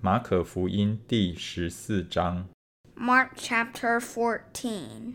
马可福音第十四章。 Mark chapter 14.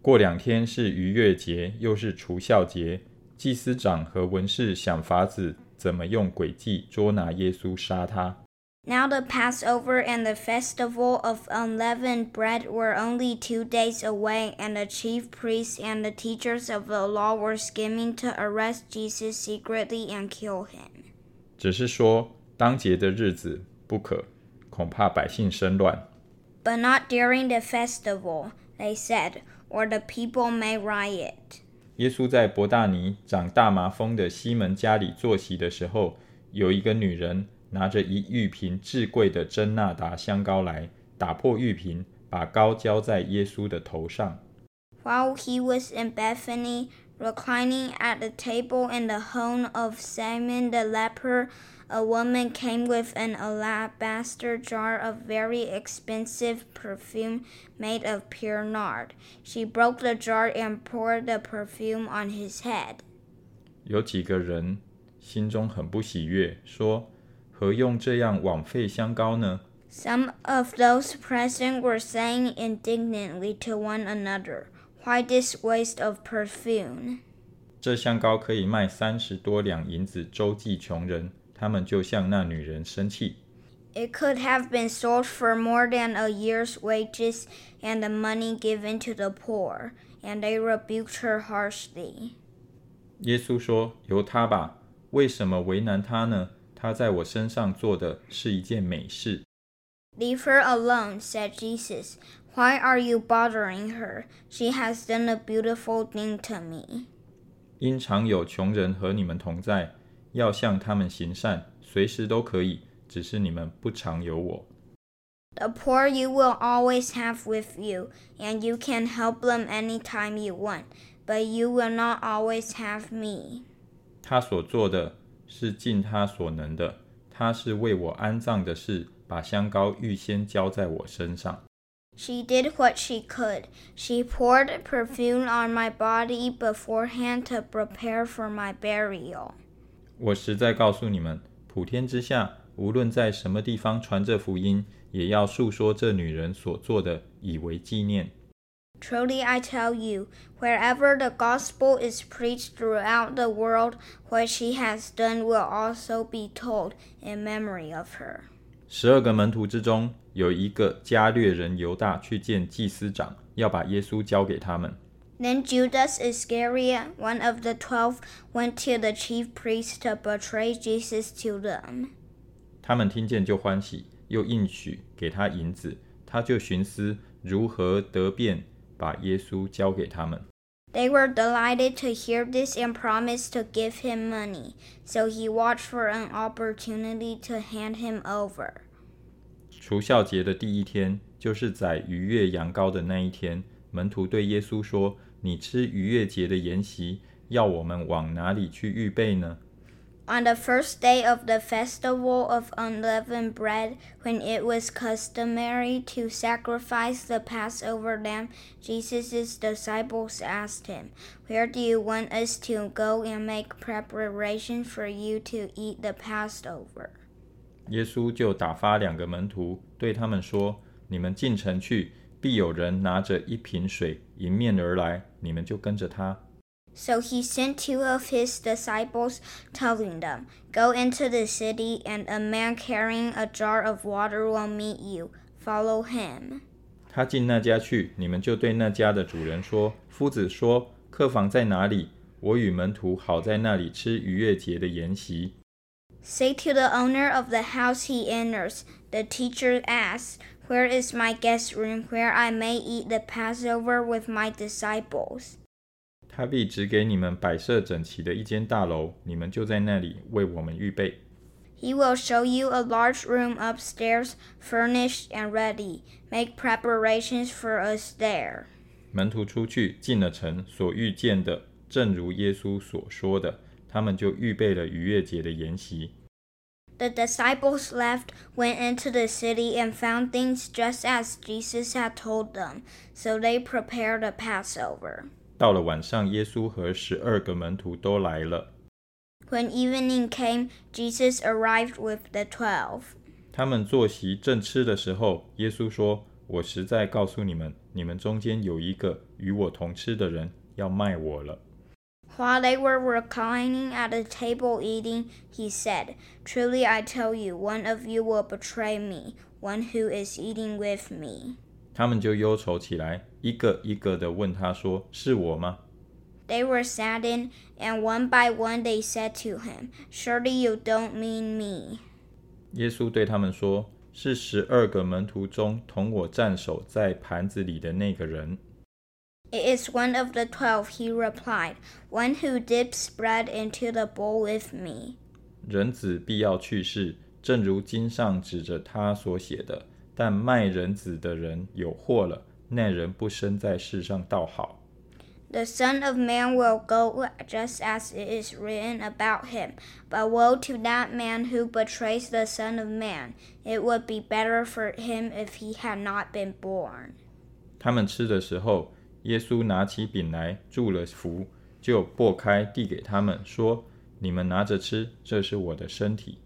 过两天是逾越节，又是除孝节，祭司长和文士想法子怎么用诡计捉拿耶稣，杀他。 Now the Passover and the festival of unleavened bread were only two days away, and the chief priests and the teachers of the law were scheming to arrest Jesus secretly and kill him. 只是说当节的日子 不可，恐怕百姓生乱。But not during the festival, they said, or the people may riot. 耶稣在伯大尼长大麻风的西门家里坐席的时候，有一个女人拿着一玉瓶至贵的真纳达香膏来，打破玉瓶，把膏浇在耶稣的头上。While he was in Bethany, reclining at the table in the home of Simon the leper, a woman came with an alabaster jar of very expensive perfume made of pure nard. She broke the jar and poured the perfume on his head. 有几个人心中很不喜悦，说：“何用这样枉费香膏呢？ Some of those present were saying indignantly to one another, Why this waste of perfume? 这香膏可以卖三十多两银子周济穷人。” 他们就向那女人生气。 It could have been sold for more than a year's wages and the money given to the poor, and they rebuked her harshly. 耶稣说：“由他吧，为什么为难他呢？他在我身上做的是一件美事。 Leave her alone, said Jesus. Why are you bothering her? She has done a beautiful thing to me. 因常有穷人和你们同在， 要向他们行善，随时都可以，只是你们不常有我。 The poor you will always have with you, and you can help them anytime you want, but you will not always have me. 他所做的是尽他所能的，他是为我安葬的事，把香膏预先浇在我身上。 She did what she could. She poured perfume on my body beforehand to prepare for my burial. 我实在告诉你们，普天之下，无论在什么地方传这福音，也要述说这女人所做的，以为纪念。Truly I tell you, wherever the gospel is preached throughout the world, what she has done will also be told in memory of her. 十二个门徒之中，有一个加略人犹大去见祭司长，要把耶稣交给他们。Then Judas Iscariot, one of the twelve, went to the chief priests to betray Jesus to them. 他们听见就欢喜，又应许给他银子，他就寻思如何得便把耶稣交给他们。 They were delighted to hear this and promised to give him money, so he watched for an opportunity to hand him over. 除孝节的第一天，就是宰逾越羊羔的那一天，门徒对耶稣说：“ 你吃逾越节的筵席，要我们往哪里去预备呢？” On the first day of the festival of unleavened bread, when it was customary to sacrifice the Passover lamb, Jesus' disciples asked him, Where do you want us to go and make preparation for you to eat the Passover? 耶稣就打发两个门徒，对他们说：“你们进城去，必有人拿着一瓶水迎面而来，你们就跟着他。” So he sent two of his disciples, telling them, Go into the city, and a man carrying a jar of water will meet you. Follow him. 他进那家去，你们就对那家的主人说：“夫子说，客房在哪里？我与门徒好在那里吃逾越节的筵席。” Say to the owner of the house he enters, The teacher asks, Where is my guest room where I may eat the Passover with my disciples? 他必指给你们摆设整齐的一间大楼，你们就在那里为我们预备。 He will show you a large room upstairs, furnished and ready. Make preparations for us there. 门徒出去进了城，所遇见的正如耶稣所说的，他们就预备了逾越节的筵席。 The disciples left, went into the city, and found things just as Jesus had told them. So they prepared a Passover. 到了晚上，耶稣和十二个门徒都来了。 When evening came, Jesus arrived with the twelve. 他们坐席正吃的时候，耶稣说：“我实在告诉你们，你们中间有一个与我同吃的人要卖我了。” While they were reclining at the table eating, he said, Truly I tell you, one of you will betray me, one who is eating with me. 他们就忧愁起来，一个一个的问他说：“是我吗？” They were saddened, and one by one they said to him, Surely you don't mean me. 耶稣对他们说：“是十二个门徒中同我站守在盘子里的那个人。” It is one of the twelve, he replied, one who dips bread into the bowl with me. 人子必要去世，正如经上指着他所写的。但卖人子的人有祸了，那人不生在世上倒好。The Son of Man will go just as it is written about him. But woe to that man who betrays the Son of Man! It would be better for him if he had not been born. 他们吃的时候。 耶稣拿起饼来，祝了福，就擘开，递给他们，说：“你们拿着吃，这是我的身体。”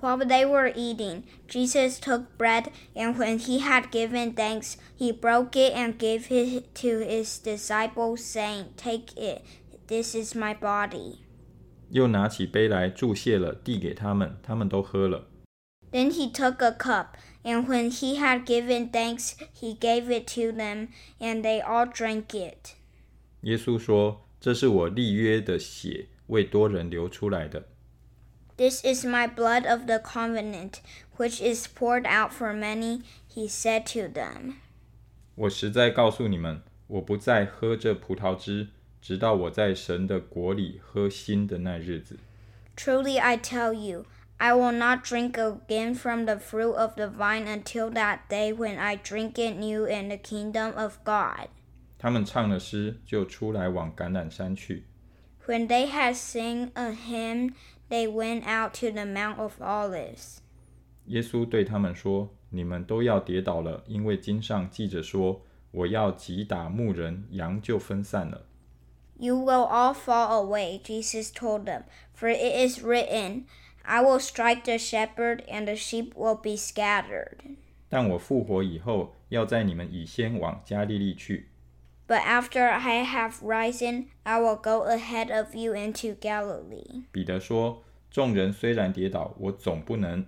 While they were eating, Jesus took bread, and when he had given thanks, he broke it and gave it to his disciples, saying, "Take it, this is my body." 又拿起杯来，祝谢了，递给他们，他们都喝了。 Then he took a cup, and when he had given thanks, he gave it to them, and they all drank it. 耶稣说：“这是我立约的血，为多人流出来的。” This is my blood of the covenant, which is poured out for many, he said to them. 我实在告诉你们，我不再喝这葡萄汁，直到我在神的国里喝新的那日子。Truly I tell you, I will not drink again from the fruit of the vine until that day when I drink it new in the kingdom of God. 他们唱了诗，就出来往橄榄山去。When they had sung a hymn, they went out to the Mount of Olives. 耶稣对他们说：“你们都要跌倒了，因为经上记着说，我要击打牧人，羊就分散了。” You will all fall away, Jesus told them, for it is written. I will strike the shepherd, and the sheep will be scattered. 但我复活以后，要在你们以先往加利利去。But after I have risen, I will go ahead of you into Galilee. 彼得说：“众人虽然跌倒，我总不能。”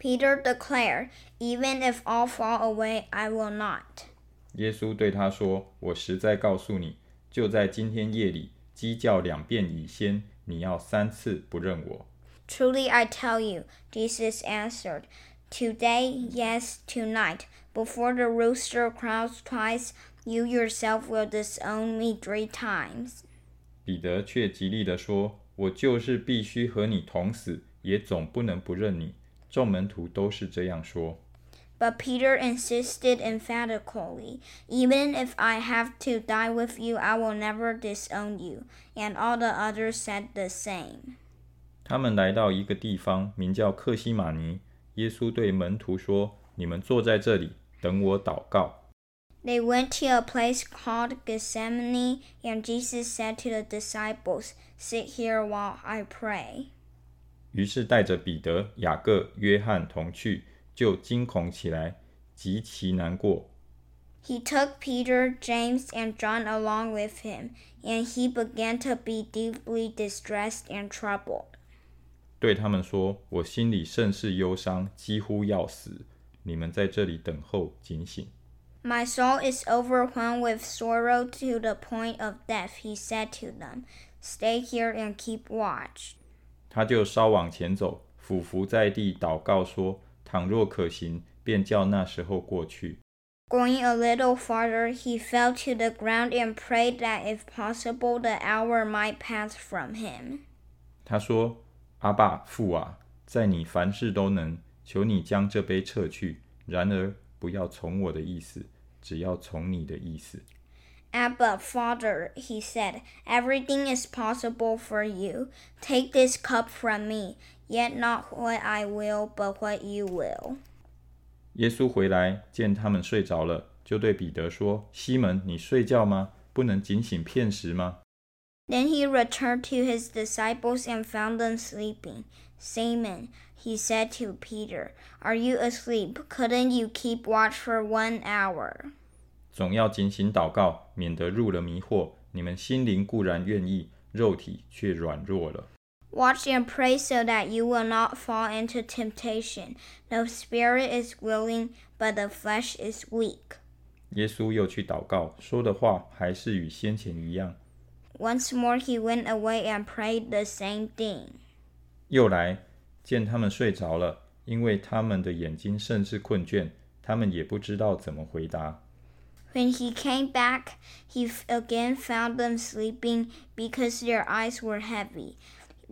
Peter declared, "Even if all fall away, I will not." 耶稣对他说：“我实在告诉你，就在今天夜里，鸡叫两遍以先，你要三次不认我。” Truly I tell you, Jesus answered, Today, yes, tonight, before the rooster crows twice, you yourself will disown me three times. 彼得却极力地说：“我就是必须和你同死，也总不能不认你。”众门徒都是这样说。But Peter insisted emphatically, Even if I have to die with you, I will never disown you. And all the others said the same. 他们来到一个地方，名叫客西马尼。耶稣对门徒说：“你们坐在这里，等我祷告。” They went to a place called Gethsemane, and Jesus said to the disciples, "Sit here while I pray." 于是带着彼得、雅各、约翰同去，就惊恐起来，极其难过。He took Peter, James, and John along with him, and he began to be deeply distressed and troubled. 对他们说：“我心里甚是忧伤，几乎要死。你们在这里等候，警醒。” My soul is overwhelmed with sorrow to the point of death. He said to them, "Stay here and keep watch." 他就稍往前走，俯伏在地祷告说：“倘若可行，便叫那时候过去。” Going a little farther, he fell to the ground and prayed that if possible the hour might pass from him. 他说。阿爸父啊，在你凡事都能，求你将这杯撤去。然而不要从我的意思，只要从你的意思。Abba, Father, he said, everything is possible for you. Take this cup from me, yet not what I will, but what you will. 耶稣回来，见他们睡着了，就对彼得说：“西门，你睡觉吗？不能警醒片时吗？” Then he returned to his disciples and found them sleeping. Simon, he said to Peter, Are you asleep? Couldn't you keep watch for one hour? 总要警醒祷告，免得入了迷惑。你们心灵固然愿意，肉体却软弱了。 Watch and pray so that you will not fall into temptation. The spirit is willing, but the flesh is weak. 耶稣又去祷告，说的话还是与先前一样。 Once more he went away and prayed the same thing. 又来见他们睡着了，因为他们的眼睛甚是困倦，他们也不知道怎么回答。 When he came back, he f- again found them sleeping because their eyes were heavy.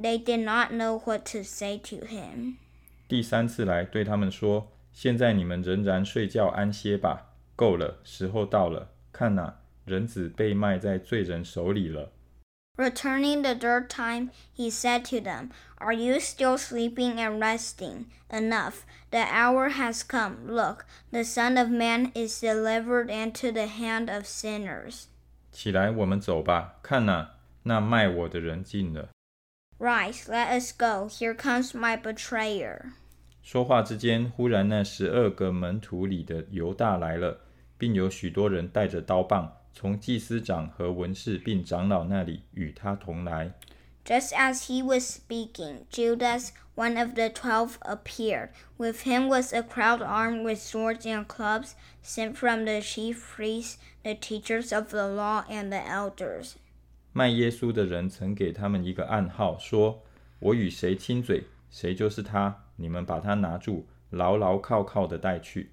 They did not know what to say to him. 第三次来对他们说：“现在你们仍然睡觉安歇吧，够了，时候到了。看哪，人子被卖在罪人手里了。 ” Returning the third time, he said to them, Are you still sleeping and resting? Enough. The hour has come. Look, the Son of Man is delivered into the hand of sinners. 起来，我们走吧。看哪，那卖我的人进了。 Rise, let us go. Here comes my betrayer. 说话之间，忽然那十二个门徒里的犹大来了，并有许多人带着刀棒， 从祭司长和文士并长老那里与他同来。Just as he was speaking, Judas, one of the twelve, appeared. With him was a crowd armed with swords and clubs, sent from the chief priests, the teachers of the law, and the elders. 卖耶稣的人曾给他们一个暗号，说：“我与谁亲嘴，谁就是他。你们把他拿住，牢牢靠靠的带去。”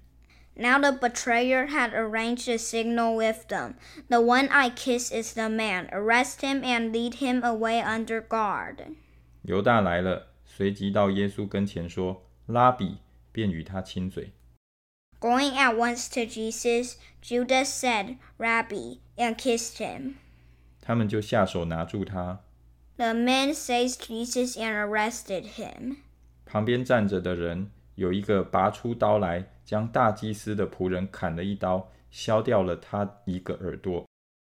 Now the betrayer had arranged a signal with them. The one I kiss is the man. Arrest him and lead him away under guard. 犹大来了，随即到耶稣跟前说：“拉比！”便与他亲嘴。 Going at once to Jesus, Judas said, Rabbi, and kissed him. 他们就下手拿住他。 The men seized Jesus and arrested him. 旁边站着的人有一个拔出刀来， 将大祭司的仆人砍了一刀，削掉了他一个耳朵。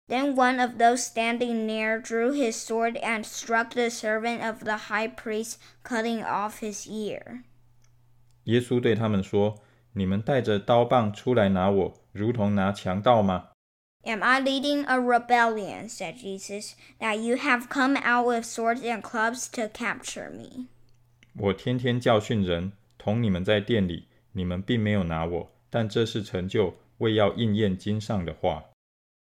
Then one of those standing near drew his sword and struck the servant of the high priest, cutting off his ear. 耶稣对他们说：“你们带着刀棒出来拿我，如同拿强盗吗？Am I leading a rebellion, said Jesus, that you have come out with swords and clubs to capture me? 我天天教训人，同你们在店里，你们并没有拿我，但这是成就，为要应验经上的话。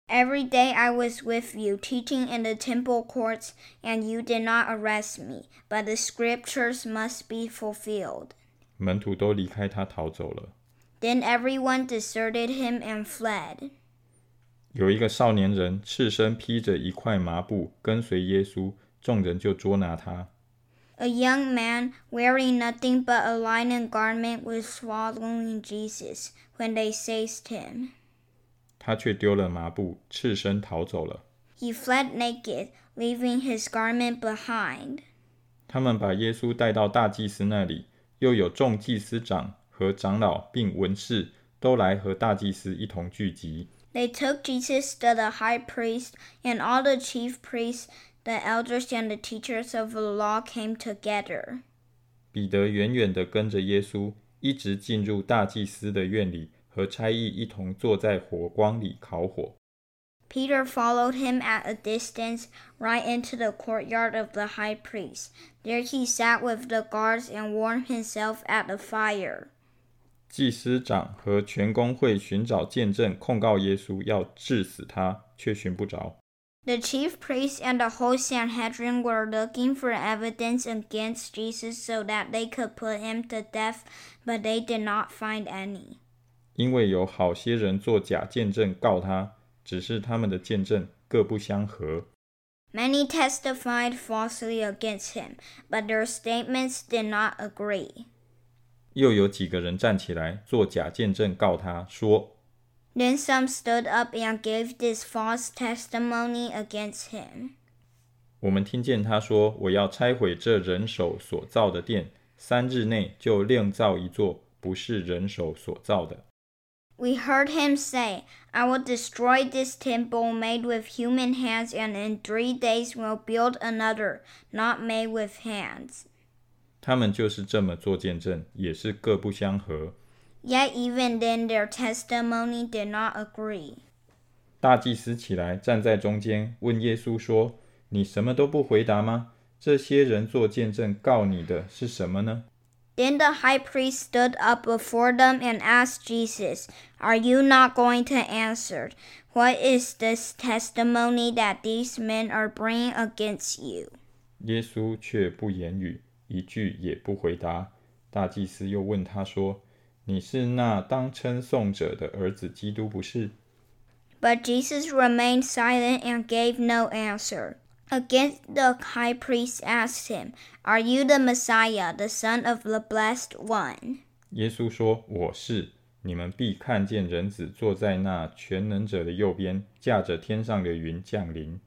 Every day I was with you, teaching in the temple courts, and you did not arrest me, but the scriptures must be fulfilled. 门徒都离开他逃走了。Then everyone deserted him and fled. 有一个少年人赤身披着一块麻布跟随耶稣，众人就捉拿他。A young man, wearing nothing but a linen garment, was following Jesus when they seized him. 他却丢了麻布，赤身逃走了。 He fled naked, leaving his garment behind. 他们把耶稣带到大祭司那里，又有众祭司长和长老并文士都来和大祭司一同聚集。 They took Jesus to the high priest, and all the chief priests, the elders, and the teachers of the law came together. 彼得远远地跟着耶稣，一直进入大祭司的院里，和差役一同坐在火光里烤火。 Peter followed him at a distance right into the courtyard of the high priest. There he sat with the guards and warmed himself at the fire. 祭司长和全公会寻找见证，控告耶稣，要治死他，却寻不着。 The chief priests and the whole Sanhedrin were looking for evidence against Jesus so that they could put him to death, but they did not find any. 因为有好些人做假见证告他，只是他们的见证各不相合。 Many testified falsely against him, but their statements did not agree. 又有几个人站起来做假见证告他说： Then some stood up and gave this false testimony against him. 我们听见他说，我要拆毁这人手所造的殿，三日内就另造一座不是人手所造的。 We heard him say, I will destroy this temple made with human hands, and in three days will build another, not made with hands. 他们就是这么做见证，也是各不相合。 Yet even then their testimony did not agree. 大祭司起来站在中间，问耶稣说：“你什么都不回答吗？这些人做见证告你的是什么呢？” Then the high priest stood up before them and asked Jesus, Are you not going to answer? What is this testimony that these men are bringing against you? 耶稣却不言语，一句也不回答。大祭司又问他说：“ 你是那当称颂者的儿子基督不是？” But Jesus remained silent and gave no answer. Again, the high priest asked him, Are you the Messiah, the Son of the Blessed One? 耶稣说：“我是。你们必看见人子坐在那全能者的右边，驾着天上的云降临。”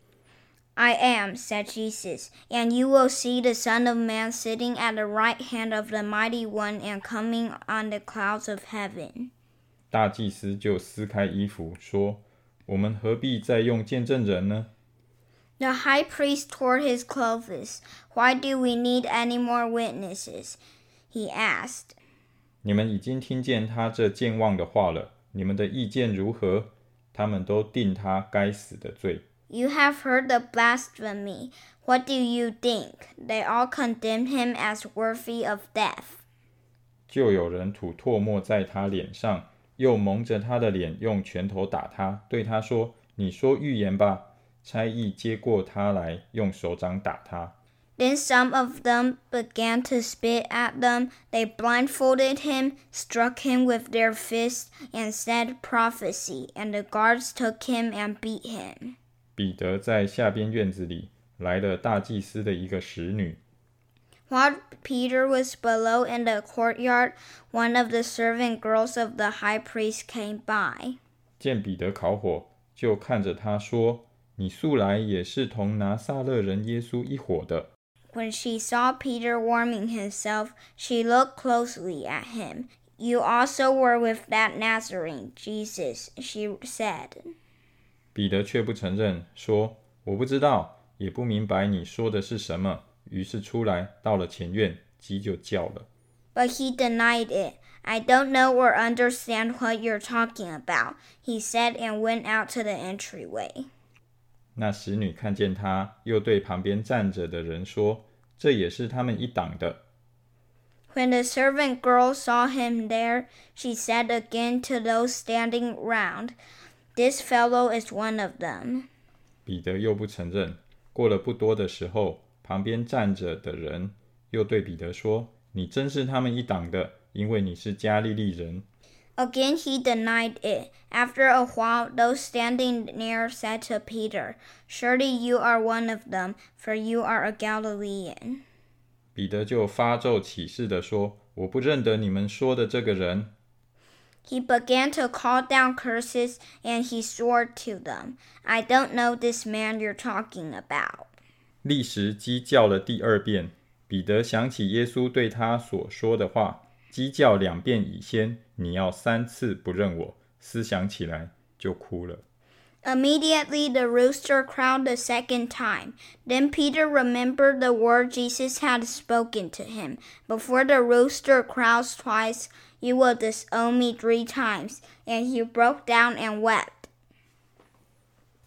I am, said Jesus, and you will see the Son of Man sitting at the right hand of the Mighty One and coming on the clouds of heaven. 大祭司就撕开衣服说：“我们何必再用见证人呢？” The high priest tore his clothes. Why do we need any more witnesses? He asked. 你们已经听见他这僭妄的话了。你们的意见如何？他们都定他该死的罪。You have heard the blasphemy. What do you think? They all condemned him as worthy of death. 就有人吐唾沫在他脸上，又蒙着他的脸，用拳头打他，对他说：“你说预言吧。”差役接过他来，用手掌打他。 Then some of them began to spit at them. They blindfolded him, struck him with their fists, and said prophecy. And the guards took him and beat him. 彼得在下边院子里来了大祭司的一个使女， While Peter was below in the courtyard, one of the servant girls of the high priest came by. 见彼得烤火，就看着他说：“你素来也是同拿撒勒人耶稣一伙的。” When she saw Peter warming himself, she looked closely at him. You also were with that Nazarene, Jesus, she said. 彼得却不承认，说：“我不知道，也不明白你说的是什么。”于是出来到了前院，鸡就叫了。But he denied it. I don't know or understand what you're talking about, he said and went out to the entryway. 那使女看见他，又对旁边站着的人说：“这也是他们一党的。” When the servant girl saw him there, she said again to those standing round, This fellow is one of them. 彼得又不承认。过了不多的时候，旁边站着的人又对彼得说：“你真是他们一党的，因为你是加利利人。” Again he denied it. After a while, those standing near said to Peter, Surely you are one of them, for you are a Galilean. 彼得就发咒起誓的说：“我不认得你们说的这个人。” He began to call down curses, and he swore to them, I don't know this man you're talking about. 立时鸡叫了第二遍，彼得想起耶稣对他所说的话：“鸡叫两遍以先，你要三次不认我。”思想起来就哭了。 Immediately the rooster crowed a second time. Then Peter remembered the word Jesus had spoken to him. Before the rooster crows twice, you will disown me three times. And he broke down and wept.